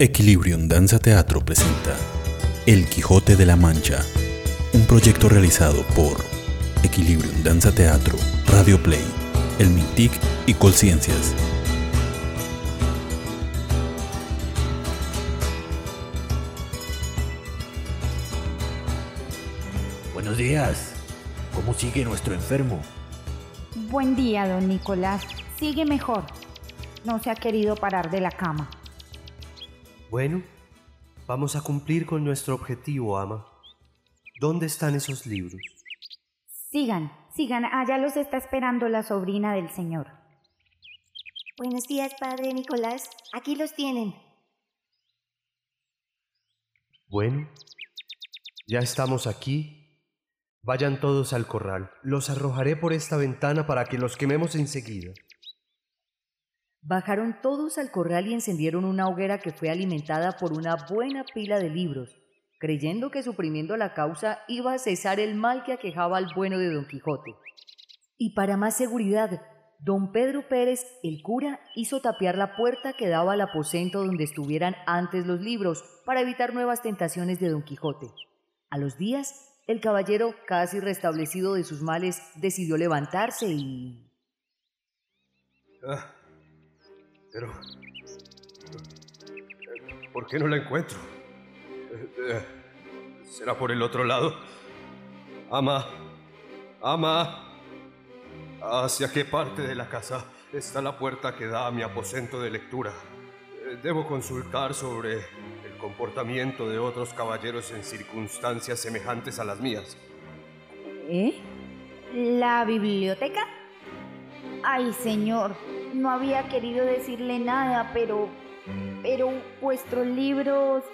Equilibrium Danza Teatro presenta El Quijote de la Mancha, un proyecto realizado por Equilibrium Danza Teatro, Radio Play, El Mintic y Colciencias. Buenos días. ¿Cómo sigue nuestro enfermo? Buen día, don Nicolás. Sigue mejor. No se ha querido parar de la cama. Bueno, vamos a cumplir con nuestro objetivo, ama. ¿Dónde están esos libros? Sigan, sigan. Allá los está esperando la sobrina del señor. Buenos días, padre Nicolás. Aquí los tienen. Bueno, ya estamos aquí. Vayan todos al corral. Los arrojaré por esta ventana para que los quememos enseguida. Bajaron todos al corral y encendieron una hoguera que fue alimentada por una buena pila de libros, creyendo que suprimiendo la causa iba a cesar el mal que aquejaba al bueno de Don Quijote. Y para más seguridad, don Pedro Pérez, el cura, hizo tapiar la puerta que daba al aposento donde estuvieran antes los libros, para evitar nuevas tentaciones de Don Quijote. A los días, el caballero, casi restablecido de sus males, decidió levantarse y... Ah, pero... ¿Por qué no la encuentro? Eh, eh, ¿Será por el otro lado? Ama, ama. ¿Hacia qué parte de la casa está la puerta que da a mi aposento de lectura? Eh, Debo consultar sobre el comportamiento de otros caballeros en circunstancias semejantes a las mías. ¿Eh? ¿La biblioteca? Ay, señor, no había querido decirle nada, pero... Pero vuestros libros...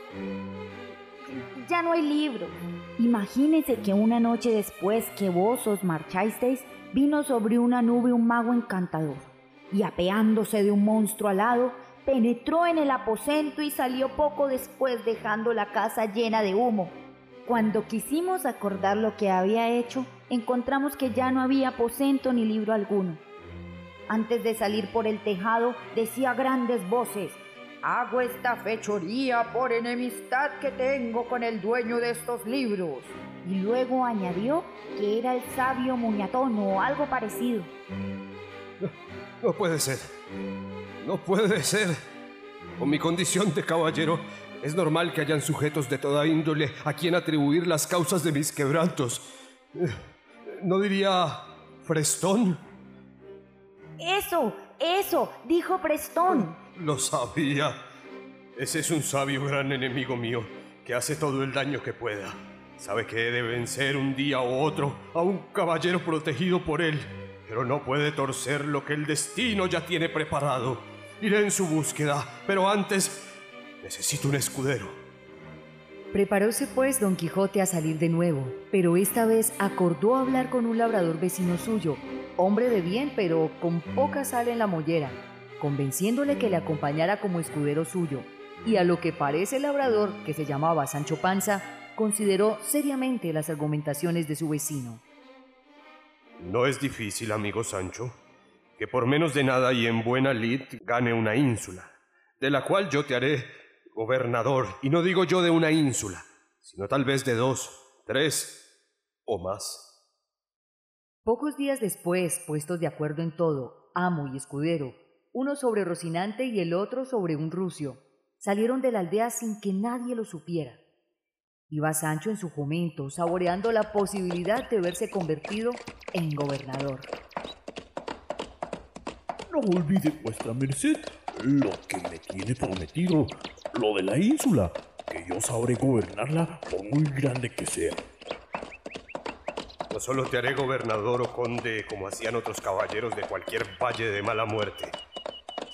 Ya no hay libros. Imagínese que una noche después que vos os marchasteis, vino sobre una nube un mago encantador, y apeándose de un monstruo alado, penetró en el aposento y salió poco después dejando la casa llena de humo. Cuando quisimos acordar lo que había hecho, encontramos que ya no había aposento ni libro alguno. Antes de salir por el tejado, decía grandes voces, Hago esta fechoría por enemistad que tengo con el dueño de estos libros. Y luego añadió que era el sabio Muñatón o algo parecido. No, no puede ser. No puede ser. Con mi condición de caballero, es normal que hayan sujetos de toda índole a quien atribuir las causas de mis quebrantos. Eh, ¿No diría Frestón? Eso, eso, dijo Prestón. Lo sabía. Ese es un sabio gran enemigo mío que hace todo el daño que pueda. Sabe que he de vencer un día u otro a un caballero protegido por él, pero no puede torcer lo que el destino ya tiene preparado. Iré en su búsqueda, pero antes necesito un escudero. Preparóse pues don Quijote a salir de nuevo, pero esta vez acordó hablar con un labrador vecino suyo, hombre de bien pero con poca sal en la mollera, convenciéndole que le acompañara como escudero suyo, y a lo que parece el labrador, que se llamaba Sancho Panza, consideró seriamente las argumentaciones de su vecino. No es difícil, amigo Sancho, que por menos de nada y en buena lid gane una ínsula, de la cual yo te haré gobernador, y no digo yo de una ínsula, sino tal vez de dos, tres o más. Pocos días después, puestos de acuerdo en todo, amo y escudero, uno sobre Rocinante y el otro sobre un rucio, salieron de la aldea sin que nadie lo supiera. Iba Sancho en su jumento, saboreando la posibilidad de verse convertido en gobernador. No olvide vuestra merced lo que me tiene prometido, lo de la ínsula, que yo sabré gobernarla por muy grande que sea. No solo te haré gobernador o conde como hacían otros caballeros de cualquier valle de mala muerte,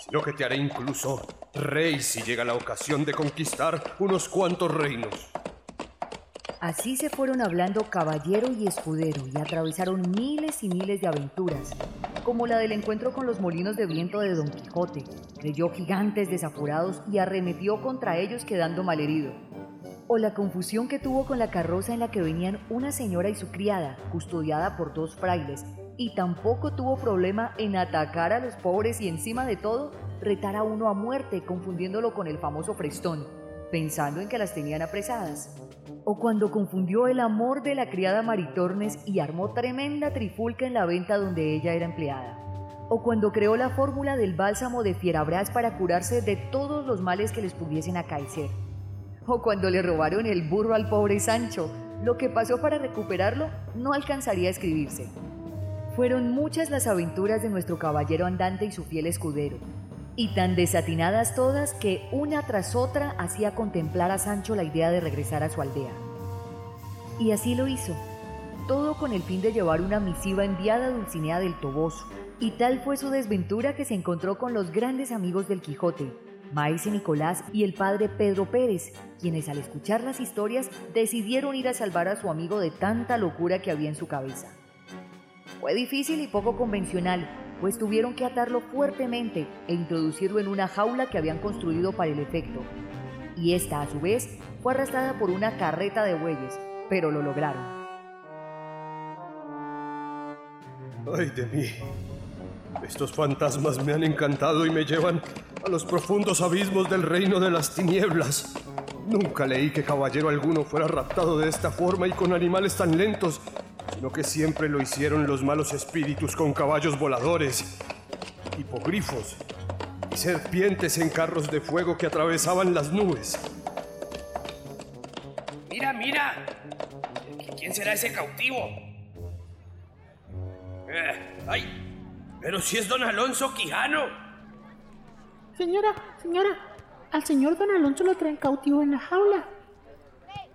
sino que te haré incluso rey si llega la ocasión de conquistar unos cuantos reinos. Así se fueron hablando caballero y escudero y atravesaron miles y miles de aventuras, como la del encuentro con los molinos de viento de Don Quijote. Creyó gigantes desaforados y arremetió contra ellos quedando malherido. O la confusión que tuvo con la carroza en la que venían una señora y su criada, custodiada por dos frailes, y tampoco tuvo problema en atacar a los pobres y encima de todo retar a uno a muerte confundiéndolo con el famoso Frestón, pensando en que las tenían apresadas. O cuando confundió el amor de la criada Maritornes y armó tremenda trifulca en la venta donde ella era empleada. O cuando creó la fórmula del bálsamo de Fierabras para curarse de todos los males que les pudiesen acaecer. O cuando le robaron el burro al pobre Sancho, lo que pasó para recuperarlo no alcanzaría a escribirse. Fueron muchas las aventuras de nuestro caballero andante y su fiel escudero, y tan desatinadas todas que una tras otra hacía contemplar a Sancho la idea de regresar a su aldea. Y así lo hizo, todo con el fin de llevar una misiva enviada a Dulcinea del Toboso, y tal fue su desventura que se encontró con los grandes amigos del Quijote, Maese Nicolás y el padre Pedro Pérez, quienes al escuchar las historias decidieron ir a salvar a su amigo de tanta locura que había en su cabeza. Fue difícil y poco convencional, pues tuvieron que atarlo fuertemente e introducirlo en una jaula que habían construido para el efecto. Y esta, a su vez, fue arrastrada por una carreta de bueyes, pero lo lograron. ¡Ay de mí! Estos fantasmas me han encantado y me llevan a los profundos abismos del reino de las tinieblas. Nunca leí que caballero alguno fuera raptado de esta forma y con animales tan lentos, sino que siempre lo hicieron los malos espíritus con caballos voladores, hipogrifos y serpientes en carros de fuego que atravesaban las nubes. Mira, mira. ¿Quién será ese cautivo? Eh, ¡Ay! Pero si es don Alonso Quijano. Señora, señora, al señor don Alonso lo traen cautivo en la jaula.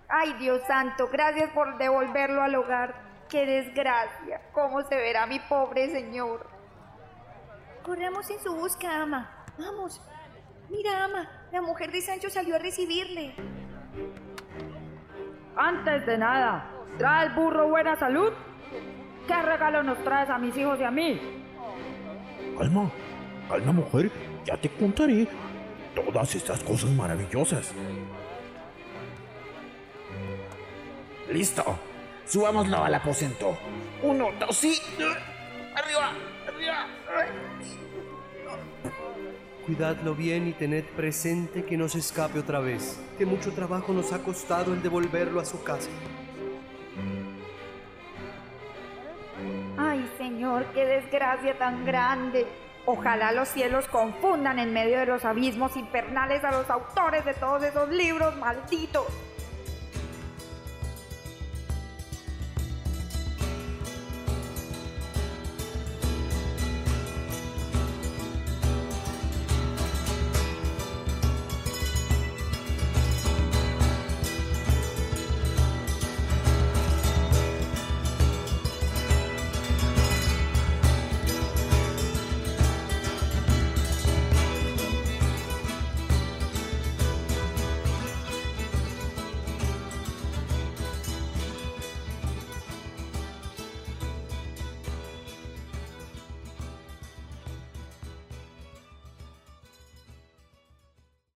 Ay, Dios santo, gracias por devolverlo al hogar. Qué desgracia. ¿Cómo se verá mi pobre señor? Corramos en su busca, ama. Vamos. Mira, ama, la mujer de Sancho salió a recibirle. Antes de nada, ¿trae el burro buena salud? ¿Qué regalo nos traes a mis hijos y a mí? Calma, calma mujer, ya te contaré todas estas cosas maravillosas. Listo, subámoslo al aposento. Uno, dos y... ¡Arriba! ¡Arriba! Cuidadlo bien y tened presente que no se escape otra vez, que mucho trabajo nos ha costado el devolverlo a su casa. Qué desgracia tan grande. Ojalá los cielos confundan en medio de los abismos infernales a los autores de todos esos libros malditos.